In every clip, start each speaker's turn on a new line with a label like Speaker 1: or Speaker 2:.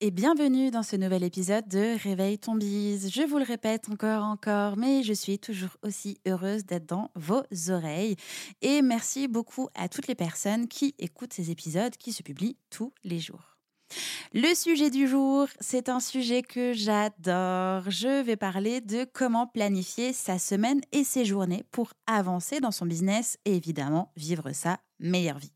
Speaker 1: et bienvenue dans ce nouvel épisode de Réveille ton bise. Je vous le répète encore, encore, mais je suis toujours aussi heureuse d'être dans vos oreilles. Et merci beaucoup à toutes les personnes qui écoutent ces épisodes qui se publient tous les jours. Le sujet du jour, c'est un sujet que j'adore. Je vais parler de comment planifier sa semaine et ses journées pour avancer dans son business et évidemment vivre sa meilleure vie.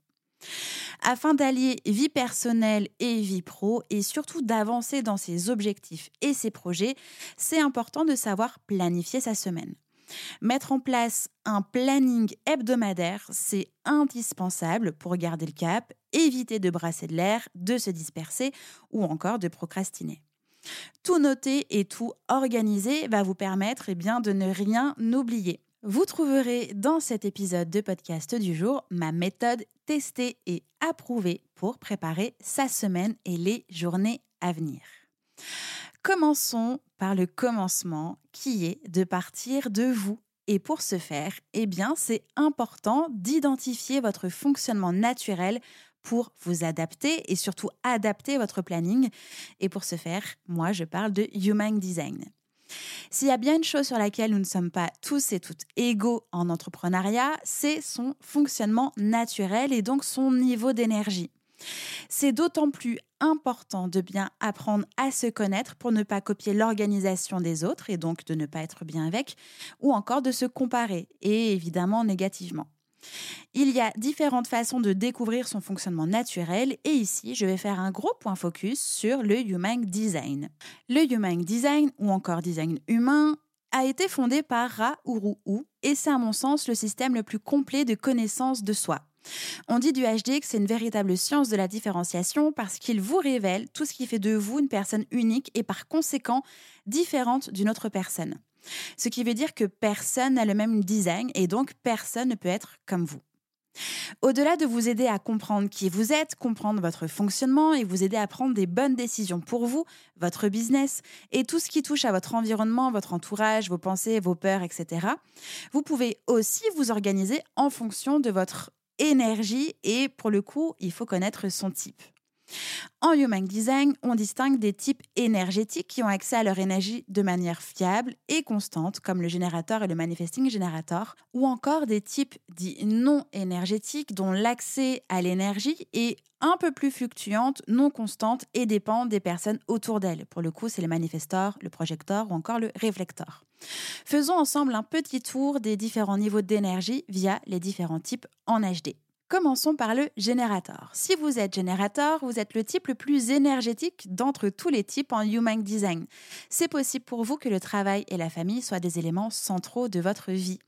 Speaker 1: Afin d'allier vie personnelle et vie pro et surtout d'avancer dans ses objectifs et ses projets, c'est important de savoir planifier sa semaine. Mettre en place un planning hebdomadaire, c'est indispensable pour garder le cap, éviter de brasser de l'air, de se disperser ou encore de procrastiner. Tout noter et tout organiser va vous permettre eh bien, de ne rien oublier. Vous trouverez dans cet épisode de podcast du jour ma méthode testée et approuvée pour préparer sa semaine et les journées à venir. Commençons par le commencement qui est de partir de vous. Et pour ce faire, eh bien, c'est important d'identifier votre fonctionnement naturel pour vous adapter et surtout adapter votre planning. Et pour ce faire, moi, je parle de Human Design. S'il y a bien une chose sur laquelle nous ne sommes pas tous et toutes égaux en entrepreneuriat, c'est son fonctionnement naturel et donc son niveau d'énergie. C'est d'autant plus important de bien apprendre à se connaître pour ne pas copier l'organisation des autres et donc de ne pas être bien avec, ou encore de se comparer, et évidemment négativement. Il y a différentes façons de découvrir son fonctionnement naturel et ici, je vais faire un gros point focus sur le Human Design. Le Human Design, ou encore design humain, a été fondé par Ra Uru et c'est à mon sens le système le plus complet de connaissance de soi. On dit du HD que c'est une véritable science de la différenciation parce qu'il vous révèle tout ce qui fait de vous une personne unique et par conséquent différente d'une autre personne. Ce qui veut dire que personne n'a le même design et donc personne ne peut être comme vous. Au-delà de vous aider à comprendre qui vous êtes, comprendre votre fonctionnement et vous aider à prendre des bonnes décisions pour vous, votre business et tout ce qui touche à votre environnement, votre entourage, vos pensées, vos peurs, etc., vous pouvez aussi vous organiser en fonction de votre énergie et pour le coup, il faut connaître son type. En Human Design, on distingue des types énergétiques qui ont accès à leur énergie de manière fiable et constante, comme le générateur et le manifesting générateur, ou encore des types dits non énergétiques dont l'accès à l'énergie est un peu plus fluctuante, non constante et dépend des personnes autour d'elles. Pour le coup, c'est le manifesteur, le projecteur ou encore le réflecteur. Faisons ensemble un petit tour des différents niveaux d'énergie via les différents types en HD. Commençons par le générateur. Si vous êtes générateur, vous êtes le type le plus énergétique d'entre tous les types en Human Design. C'est possible pour vous que le travail et la famille soient des éléments centraux de votre vie.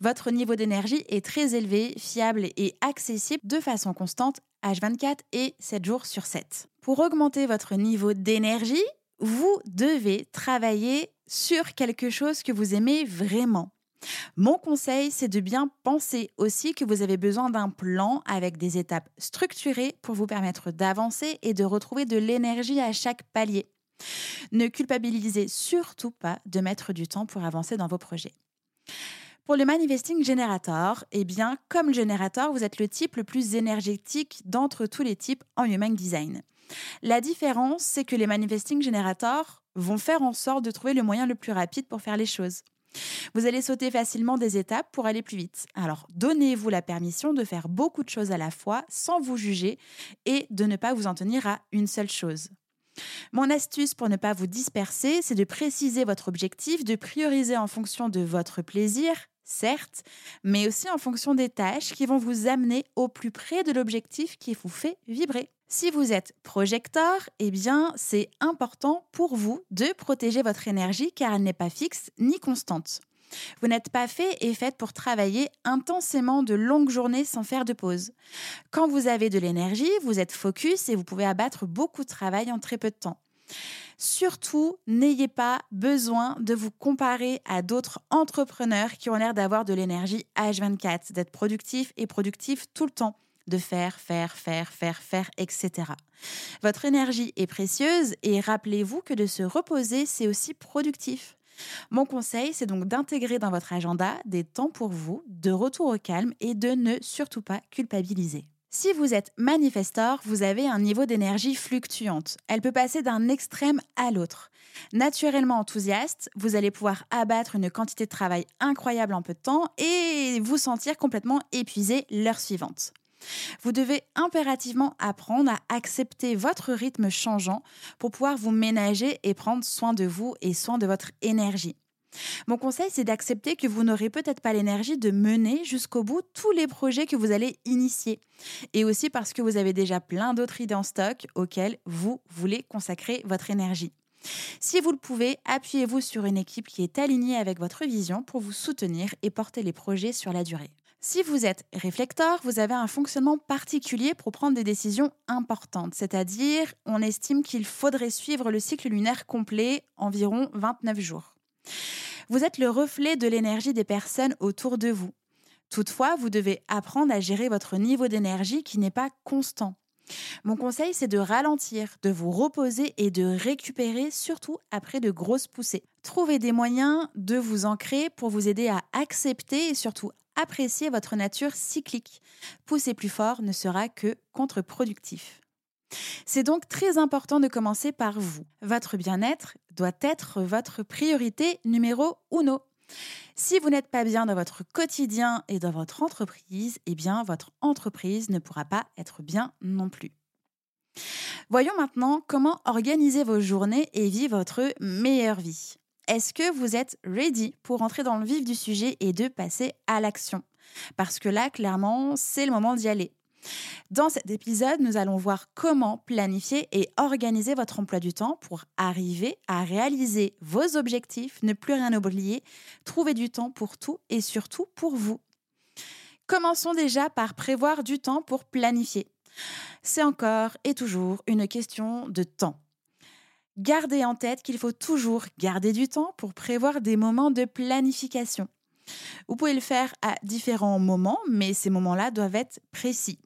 Speaker 1: Votre niveau d'énergie est très élevé, fiable et accessible de façon constante H24 et 7 jours sur 7. Pour augmenter votre niveau d'énergie, vous devez travailler sur quelque chose que vous aimez vraiment. Mon conseil, c'est de bien penser aussi que vous avez besoin d'un plan avec des étapes structurées pour vous permettre d'avancer et de retrouver de l'énergie à chaque palier. Ne culpabilisez surtout pas de mettre du temps pour avancer dans vos projets. Pour le manifesting générateur, eh bien, comme le générateur, vous êtes le type le plus énergétique d'entre tous les types en Human Design. La différence, c'est que les manifesting générateurs vont faire en sorte de trouver le moyen le plus rapide pour faire les choses. Vous allez sauter facilement des étapes pour aller plus vite. Alors, donnez-vous la permission de faire beaucoup de choses à la fois sans vous juger et de ne pas vous en tenir à une seule chose. Mon astuce pour ne pas vous disperser, c'est de préciser votre objectif, de prioriser en fonction de votre plaisir, certes, mais aussi en fonction des tâches qui vont vous amener au plus près de l'objectif qui vous fait vibrer. Si vous êtes projecteur, eh bien, c'est important pour vous de protéger votre énergie car elle n'est pas fixe ni constante. Vous n'êtes pas fait et faite pour travailler intensément de longues journées sans faire de pause. Quand vous avez de l'énergie, vous êtes focus et vous pouvez abattre beaucoup de travail en très peu de temps. Surtout, n'ayez pas besoin de vous comparer à d'autres entrepreneurs qui ont l'air d'avoir de l'énergie H24, d'être productif et productif tout le temps de faire, faire, faire, faire, faire, etc. Votre énergie est précieuse et rappelez-vous que de se reposer, c'est aussi productif. Mon conseil, c'est donc d'intégrer dans votre agenda des temps pour vous, de retour au calme et de ne surtout pas culpabiliser. Si vous êtes manifestor, vous avez un niveau d'énergie fluctuante. Elle peut passer d'un extrême à l'autre. Naturellement enthousiaste, vous allez pouvoir abattre une quantité de travail incroyable en peu de temps et vous sentir complètement épuisé l'heure suivante. Vous devez impérativement apprendre à accepter votre rythme changeant pour pouvoir vous ménager et prendre soin de vous et soin de votre énergie. Mon conseil, c'est d'accepter que vous n'aurez peut-être pas l'énergie de mener jusqu'au bout tous les projets que vous allez initier. Et aussi parce que vous avez déjà plein d'autres idées en stock auxquelles vous voulez consacrer votre énergie. Si vous le pouvez, appuyez-vous sur une équipe qui est alignée avec votre vision pour vous soutenir et porter les projets sur la durée. Si vous êtes réflecteur, vous avez un fonctionnement particulier pour prendre des décisions importantes, c'est-à-dire on estime qu'il faudrait suivre le cycle lunaire complet, environ 29 jours. Vous êtes le reflet de l'énergie des personnes autour de vous. Toutefois, vous devez apprendre à gérer votre niveau d'énergie qui n'est pas constant. Mon conseil, c'est de ralentir, de vous reposer et de récupérer, surtout après de grosses poussées. Trouvez des moyens de vous ancrer pour vous aider à accepter et surtout apprécier votre nature cyclique. Pousser plus fort ne sera que contre-productif. C'est donc très important de commencer par vous. Votre bien-être doit être votre priorité numéro uno. Si vous n'êtes pas bien dans votre quotidien et dans votre entreprise, eh bien votre entreprise ne pourra pas être bien non plus. Voyons maintenant comment organiser vos journées et vivre votre meilleure vie. Est-ce que vous êtes ready pour entrer dans le vif du sujet et de passer à l'action? Parce que là, clairement, c'est le moment d'y aller. Dans cet épisode, nous allons voir comment planifier et organiser votre emploi du temps pour arriver à réaliser vos objectifs, ne plus rien oublier, trouver du temps pour tout et surtout pour vous. Commençons déjà par prévoir du temps pour planifier. C'est encore et toujours une question de temps. Gardez en tête qu'il faut toujours garder du temps pour prévoir des moments de planification. Vous pouvez le faire à différents moments, mais ces moments-là doivent être précis.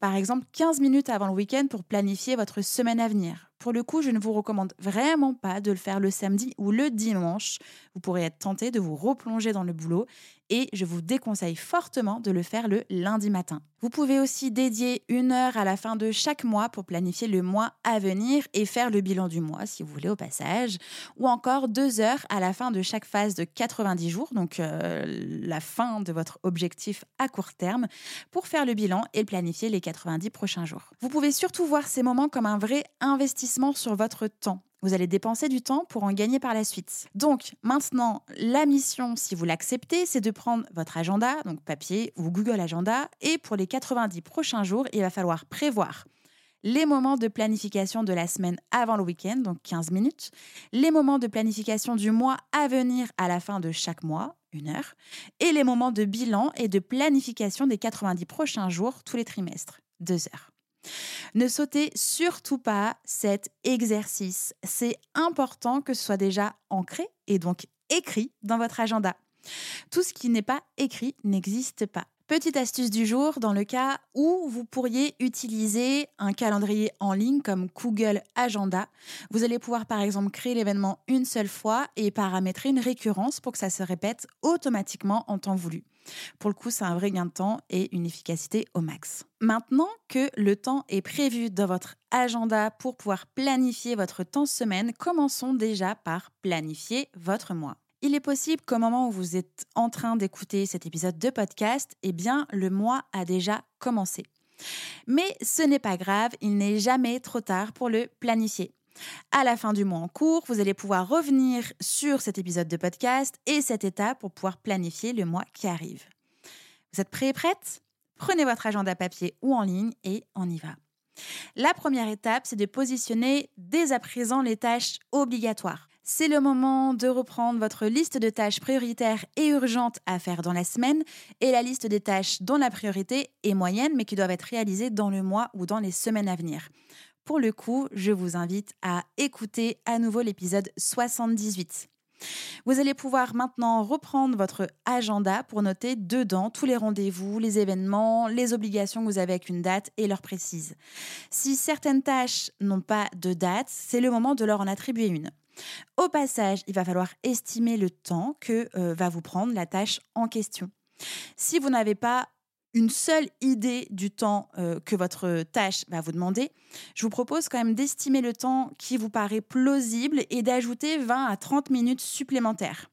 Speaker 1: Par exemple, 15 minutes avant le week-end pour planifier votre semaine à venir. Pour le coup, je ne vous recommande vraiment pas de le faire le samedi ou le dimanche. Vous pourrez être tenté de vous replonger dans le boulot et je vous déconseille fortement de le faire le lundi matin. Vous pouvez aussi dédier une heure à la fin de chaque mois pour planifier le mois à venir et faire le bilan du mois si vous voulez au passage, ou encore deux heures à la fin de chaque phase de 90 jours, donc euh, la fin de votre objectif à court terme, pour faire le bilan et planifier les 90 prochains jours. Vous pouvez surtout voir ces moments comme un vrai investissement sur votre temps. Vous allez dépenser du temps pour en gagner par la suite. Donc maintenant, la mission, si vous l'acceptez, c'est de prendre votre agenda, donc papier ou Google Agenda, et pour les 90 prochains jours, il va falloir prévoir les moments de planification de la semaine avant le week-end, donc 15 minutes, les moments de planification du mois à venir à la fin de chaque mois, une heure, et les moments de bilan et de planification des 90 prochains jours tous les trimestres, deux heures. Ne sautez surtout pas cet exercice. C'est important que ce soit déjà ancré et donc écrit dans votre agenda. Tout ce qui n'est pas écrit n'existe pas. Petite astuce du jour, dans le cas où vous pourriez utiliser un calendrier en ligne comme Google Agenda, vous allez pouvoir par exemple créer l'événement une seule fois et paramétrer une récurrence pour que ça se répète automatiquement en temps voulu. Pour le coup, c'est un vrai gain de temps et une efficacité au max. Maintenant que le temps est prévu dans votre agenda pour pouvoir planifier votre temps semaine, commençons déjà par planifier votre mois. Il est possible qu'au moment où vous êtes en train d'écouter cet épisode de podcast, eh bien, le mois a déjà commencé. Mais ce n'est pas grave, il n'est jamais trop tard pour le planifier. À la fin du mois en cours, vous allez pouvoir revenir sur cet épisode de podcast et cette étape pour pouvoir planifier le mois qui arrive. Vous êtes prêts et prêtes? Prenez votre agenda papier ou en ligne et on y va. La première étape, c'est de positionner dès à présent les tâches obligatoires. C'est le moment de reprendre votre liste de tâches prioritaires et urgentes à faire dans la semaine et la liste des tâches dont la priorité est moyenne mais qui doivent être réalisées dans le mois ou dans les semaines à venir. Pour le coup, je vous invite à écouter à nouveau l'épisode 78. Vous allez pouvoir maintenant reprendre votre agenda pour noter dedans tous les rendez-vous, les événements, les obligations que vous avez avec une date et l'heure précise. Si certaines tâches n'ont pas de date, c'est le moment de leur en attribuer une. Au passage, il va falloir estimer le temps que euh, va vous prendre la tâche en question. Si vous n'avez pas une seule idée du temps euh, que votre tâche va vous demander, je vous propose quand même d'estimer le temps qui vous paraît plausible et d'ajouter 20 à 30 minutes supplémentaires.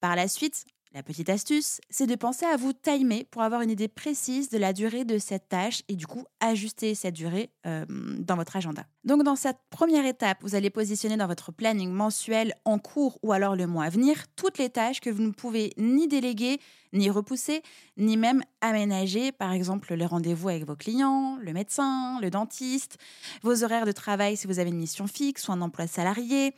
Speaker 1: Par la suite, la petite astuce, c'est de penser à vous timer pour avoir une idée précise de la durée de cette tâche et du coup ajuster cette durée euh, dans votre agenda. Donc dans cette première étape, vous allez positionner dans votre planning mensuel en cours ou alors le mois à venir toutes les tâches que vous ne pouvez ni déléguer, ni repousser, ni même aménager, par exemple les rendez-vous avec vos clients, le médecin, le dentiste, vos horaires de travail si vous avez une mission fixe ou un emploi salarié,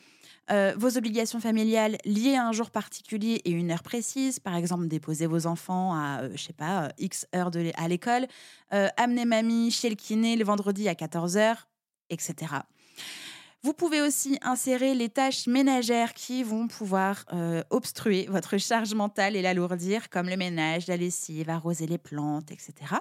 Speaker 1: euh, vos obligations familiales liées à un jour particulier et une heure précise, par exemple déposer vos enfants à, euh, je sais pas, euh, X heures de à l'école, amener mamie chez le kiné le vendredi à 14h, etc. Vous pouvez aussi insérer les tâches ménagères qui vont pouvoir obstruer votre charge mentale et l'alourdir, comme le ménage, la lessive, arroser les plantes, etc.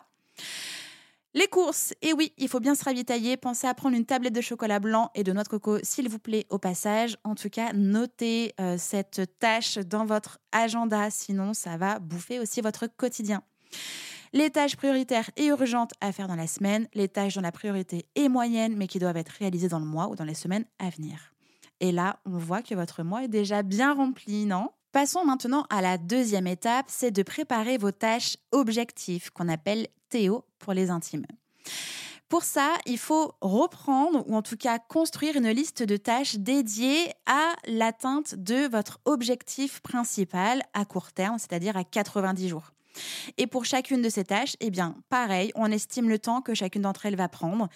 Speaker 1: Les courses, et oui, il faut bien se ravitailler. Pensez à prendre une tablette de chocolat blanc et de noix de coco, s'il vous plaît, au passage. En tout cas, notez euh, cette tâche dans votre agenda, sinon ça va bouffer aussi votre quotidien. Les tâches prioritaires et urgentes à faire dans la semaine, les tâches dont la priorité est moyenne mais qui doivent être réalisées dans le mois ou dans les semaines à venir. Et là, on voit que votre mois est déjà bien rempli, non? Passons maintenant à la deuxième étape, c'est de préparer vos tâches objectifs qu'on appelle Théo pour les intimes. Pour ça, il faut reprendre ou en tout cas construire une liste de tâches dédiées à l'atteinte de votre objectif principal à court terme, c'est-à-dire à 90 jours. Et pour chacune de ces tâches, eh bien, pareil, on estime le temps que chacune d'entre elles va prendre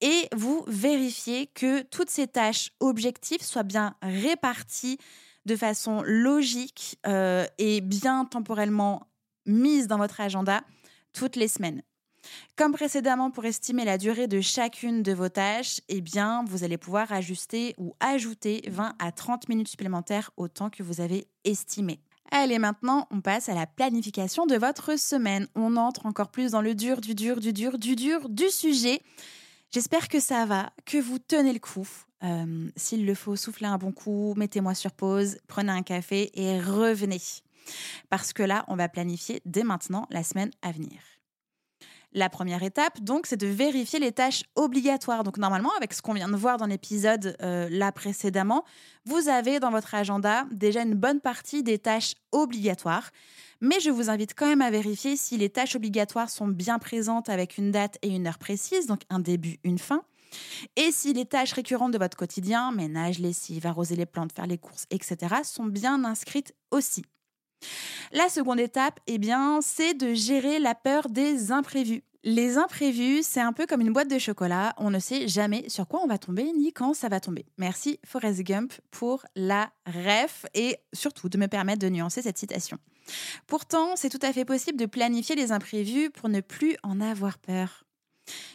Speaker 1: et vous vérifiez que toutes ces tâches objectives soient bien réparties de façon logique euh, et bien temporellement mises dans votre agenda toutes les semaines. Comme précédemment, pour estimer la durée de chacune de vos tâches, eh bien, vous allez pouvoir ajuster ou ajouter 20 à 30 minutes supplémentaires au temps que vous avez estimé. Allez, maintenant, on passe à la planification de votre semaine. On entre encore plus dans le dur, du dur, du dur, du dur du sujet. J'espère que ça va, que vous tenez le coup. Euh, s'il le faut, soufflez un bon coup, mettez-moi sur pause, prenez un café et revenez. Parce que là, on va planifier dès maintenant la semaine à venir. La première étape, donc, c'est de vérifier les tâches obligatoires. Donc, normalement, avec ce qu'on vient de voir dans l'épisode euh, là précédemment, vous avez dans votre agenda déjà une bonne partie des tâches obligatoires. Mais je vous invite quand même à vérifier si les tâches obligatoires sont bien présentes avec une date et une heure précise, donc un début, une fin. Et si les tâches récurrentes de votre quotidien, ménage, lessive, arroser les plantes, faire les courses, etc., sont bien inscrites aussi. La seconde étape, eh bien, c'est de gérer la peur des imprévus. Les imprévus, c'est un peu comme une boîte de chocolat. On ne sait jamais sur quoi on va tomber ni quand ça va tomber. Merci Forrest Gump pour la ref et surtout de me permettre de nuancer cette citation. Pourtant, c'est tout à fait possible de planifier les imprévus pour ne plus en avoir peur.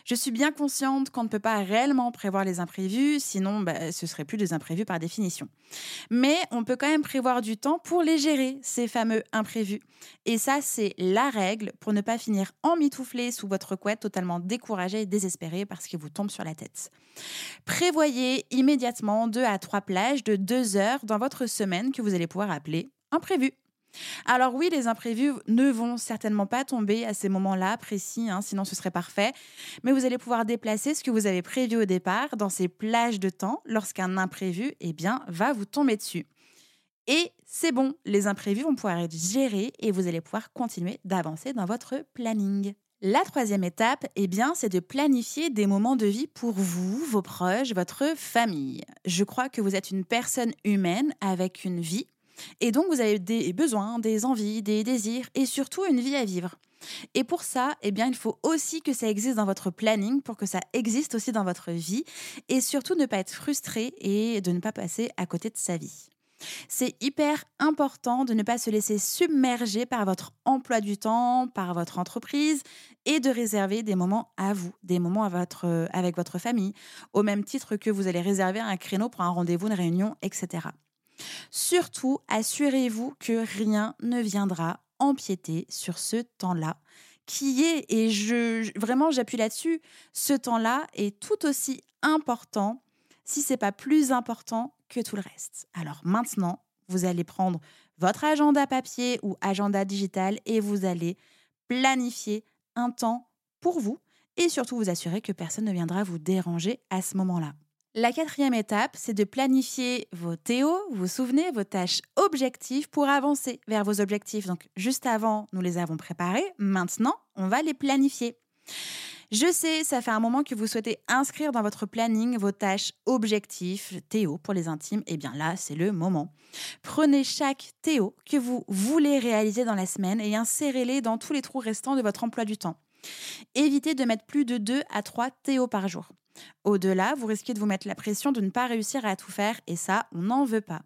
Speaker 1: Je suis bien consciente qu'on ne peut pas réellement prévoir les imprévus, sinon bah, ce serait plus des imprévus par définition. Mais on peut quand même prévoir du temps pour les gérer, ces fameux imprévus. Et ça, c'est la règle pour ne pas finir emmitouflé sous votre couette, totalement découragé et désespéré parce qu'il vous tombe sur la tête. Prévoyez immédiatement deux à trois plages de deux heures dans votre semaine que vous allez pouvoir appeler imprévus. Alors oui, les imprévus ne vont certainement pas tomber à ces moments-là précis, hein, sinon ce serait parfait, mais vous allez pouvoir déplacer ce que vous avez prévu au départ dans ces plages de temps lorsqu'un imprévu eh bien, va vous tomber dessus. Et c'est bon, les imprévus vont pouvoir être gérés et vous allez pouvoir continuer d'avancer dans votre planning. La troisième étape, eh bien, c'est de planifier des moments de vie pour vous, vos proches, votre famille. Je crois que vous êtes une personne humaine avec une vie et donc, vous avez des besoins, des envies, des désirs et surtout une vie à vivre. Et pour ça, eh bien, il faut aussi que ça existe dans votre planning pour que ça existe aussi dans votre vie et surtout ne pas être frustré et de ne pas passer à côté de sa vie. C'est hyper important de ne pas se laisser submerger par votre emploi du temps, par votre entreprise et de réserver des moments à vous, des moments avec votre famille, au même titre que vous allez réserver un créneau pour un rendez-vous, une réunion, etc. Surtout, assurez-vous que rien ne viendra empiéter sur ce temps-là qui est, et je vraiment j'appuie là-dessus, ce temps-là est tout aussi important, si c'est pas plus important que tout le reste. Alors maintenant, vous allez prendre votre agenda papier ou agenda digital et vous allez planifier un temps pour vous et surtout vous assurer que personne ne viendra vous déranger à ce moment-là. La quatrième étape, c'est de planifier vos TO, vous vous souvenez, vos tâches objectives pour avancer vers vos objectifs. Donc juste avant, nous les avons préparés, maintenant, on va les planifier. Je sais, ça fait un moment que vous souhaitez inscrire dans votre planning vos tâches objectifs, Théo pour les intimes. Eh bien là, c'est le moment. Prenez chaque Théo que vous voulez réaliser dans la semaine et insérez-les dans tous les trous restants de votre emploi du temps. Évitez de mettre plus de 2 à 3 Théo par jour. Au-delà, vous risquez de vous mettre la pression de ne pas réussir à tout faire et ça, on n'en veut pas.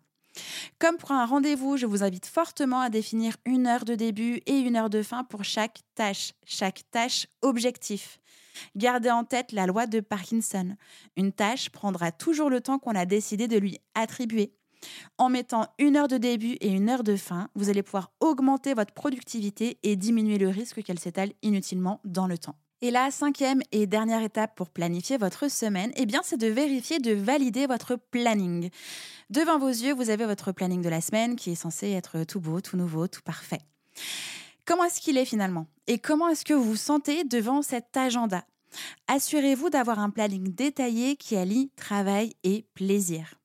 Speaker 1: Comme pour un rendez-vous, je vous invite fortement à définir une heure de début et une heure de fin pour chaque tâche, chaque tâche objectif. Gardez en tête la loi de Parkinson. Une tâche prendra toujours le temps qu'on a décidé de lui attribuer. En mettant une heure de début et une heure de fin, vous allez pouvoir augmenter votre productivité et diminuer le risque qu'elle s'étale inutilement dans le temps. Et la cinquième et dernière étape pour planifier votre semaine, eh bien, c'est de vérifier, de valider votre planning. Devant vos yeux, vous avez votre planning de la semaine qui est censé être tout beau, tout nouveau, tout parfait. Comment est-ce qu'il est finalement? Et comment est-ce que vous vous sentez devant cet agenda? Assurez-vous d'avoir un planning détaillé qui allie travail et plaisir.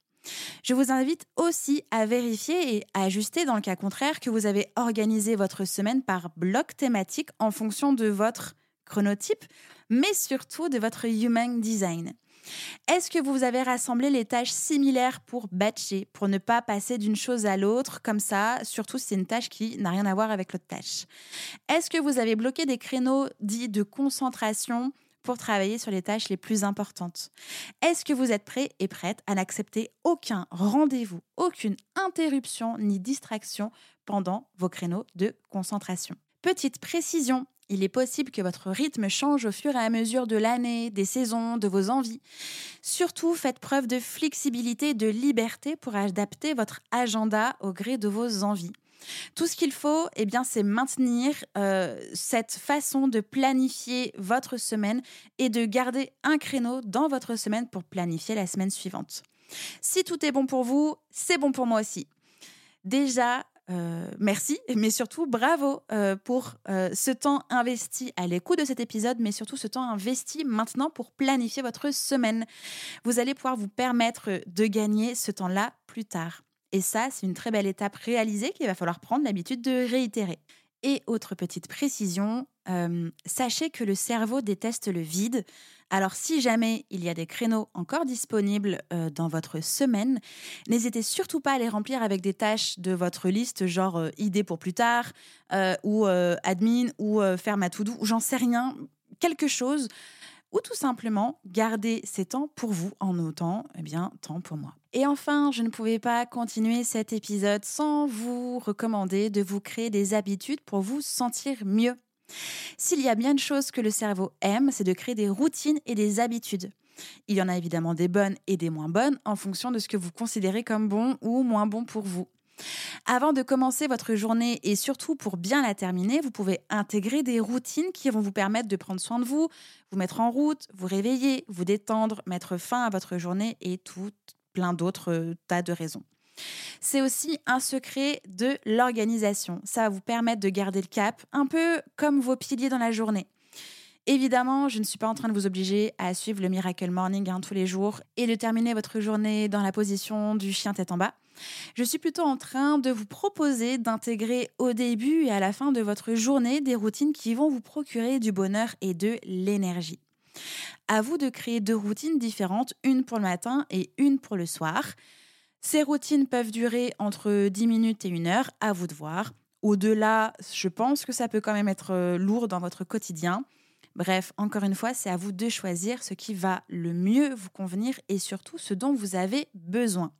Speaker 1: Je vous invite aussi à vérifier et à ajuster dans le cas contraire que vous avez organisé votre semaine par bloc thématique en fonction de votre chronotype, mais surtout de votre human design. Est-ce que vous avez rassemblé les tâches similaires pour batcher, pour ne pas passer d'une chose à l'autre comme ça, surtout si c'est une tâche qui n'a rien à voir avec l'autre tâche? Est-ce que vous avez bloqué des créneaux dits de concentration travailler sur les tâches les plus importantes Est-ce que vous êtes prêt et prête à n'accepter aucun rendez-vous, aucune interruption ni distraction pendant vos créneaux de concentration? Petite précision, il est possible que votre rythme change au fur et à mesure de l'année, des saisons, de vos envies. Surtout, faites preuve de flexibilité, de liberté pour adapter votre agenda au gré de vos envies. Tout ce qu'il faut, eh bien, c'est maintenir euh, cette façon de planifier votre semaine et de garder un créneau dans votre semaine pour planifier la semaine suivante. Si tout est bon pour vous, c'est bon pour moi aussi. Déjà, euh, merci, mais surtout bravo euh, pour ce temps investi à l'écoute de cet épisode, mais surtout ce temps investi maintenant pour planifier votre semaine. Vous allez pouvoir vous permettre de gagner ce temps-là plus tard. Et ça, c'est une très belle étape réalisée qu'il va falloir prendre l'habitude de réitérer. Et autre petite précision, euh, sachez que le cerveau déteste le vide. Alors si jamais il y a des créneaux encore disponibles euh, dans votre semaine, n'hésitez surtout pas à les remplir avec des tâches de votre liste, genre euh, idées pour plus tard, ou admin, ou faire ma to-do, j'en sais rien, quelque chose ou tout simplement garder ces temps pour vous en autant, eh bien, temps pour moi. Et enfin, je ne pouvais pas continuer cet épisode sans vous recommander de vous créer des habitudes pour vous sentir mieux. S'il y a bien une chose que le cerveau aime, c'est de créer des routines et des habitudes. Il y en a évidemment des bonnes et des moins bonnes en fonction de ce que vous considérez comme bon ou moins bon pour vous. Avant de commencer votre journée et surtout pour bien la terminer, vous pouvez intégrer des routines qui vont vous permettre de prendre soin de vous, vous mettre en route, vous réveiller, vous détendre, mettre fin à votre journée et tout plein d'autres euh, tas de raisons. C'est aussi un secret de l'organisation. Ça va vous permettre de garder le cap, un peu comme vos piliers dans la journée. Évidemment, je ne suis pas en train de vous obliger à suivre le Miracle Morning hein, tous les jours et de terminer votre journée dans la position du chien tête en bas. Je suis plutôt en train de vous proposer d'intégrer au début et à la fin de votre journée des routines qui vont vous procurer du bonheur et de l'énergie. À vous de créer deux routines différentes, une pour le matin et une pour le soir. Ces routines peuvent durer entre 10 minutes et une heure, à vous de voir. Au-delà, je pense que ça peut quand même être euh, lourd dans votre quotidien. Bref, encore une fois, c'est à vous de choisir ce qui va le mieux vous convenir et surtout ce dont vous avez besoin.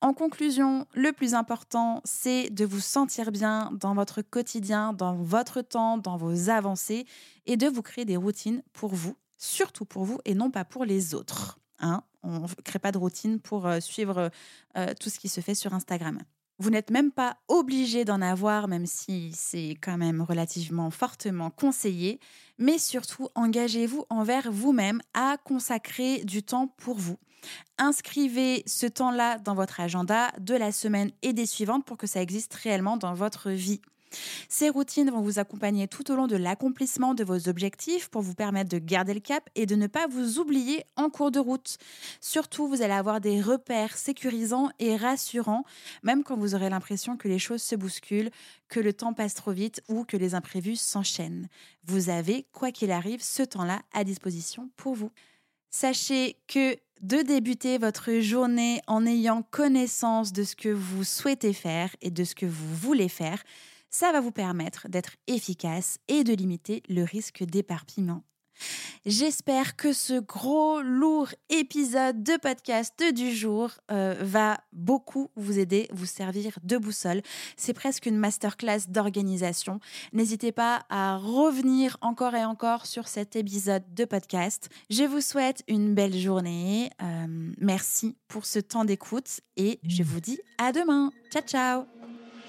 Speaker 1: En conclusion, le plus important, c'est de vous sentir bien dans votre quotidien, dans votre temps, dans vos avancées et de vous créer des routines pour vous, surtout pour vous et non pas pour les autres. Hein. On ne crée pas de routine pour euh, suivre euh, tout ce qui se fait sur Instagram. Vous n'êtes même pas obligé d'en avoir, même si c'est quand même relativement fortement conseillé. Mais surtout, engagez-vous envers vous-même à consacrer du temps pour vous. Inscrivez ce temps-là dans votre agenda de la semaine et des suivantes pour que ça existe réellement dans votre vie. Ces routines vont vous accompagner tout au long de l'accomplissement de vos objectifs pour vous permettre de garder le cap et de ne pas vous oublier en cours de route. Surtout, vous allez avoir des repères sécurisants et rassurants, même quand vous aurez l'impression que les choses se bousculent, que le temps passe trop vite ou que les imprévus s'enchaînent. Vous avez, quoi qu'il arrive, ce temps-là à disposition pour vous. Sachez que de débuter votre journée en ayant connaissance de ce que vous souhaitez faire et de ce que vous voulez faire, ça va vous permettre d'être efficace et de limiter le risque d'éparpillement. J'espère que ce gros, lourd épisode de podcast du jour euh, va beaucoup vous aider, vous servir de boussole. C'est presque une masterclass d'organisation. N'hésitez pas à revenir encore et encore sur cet épisode de podcast. Je vous souhaite une belle journée. Euh, merci pour ce temps d'écoute et je vous dis à demain. Ciao, ciao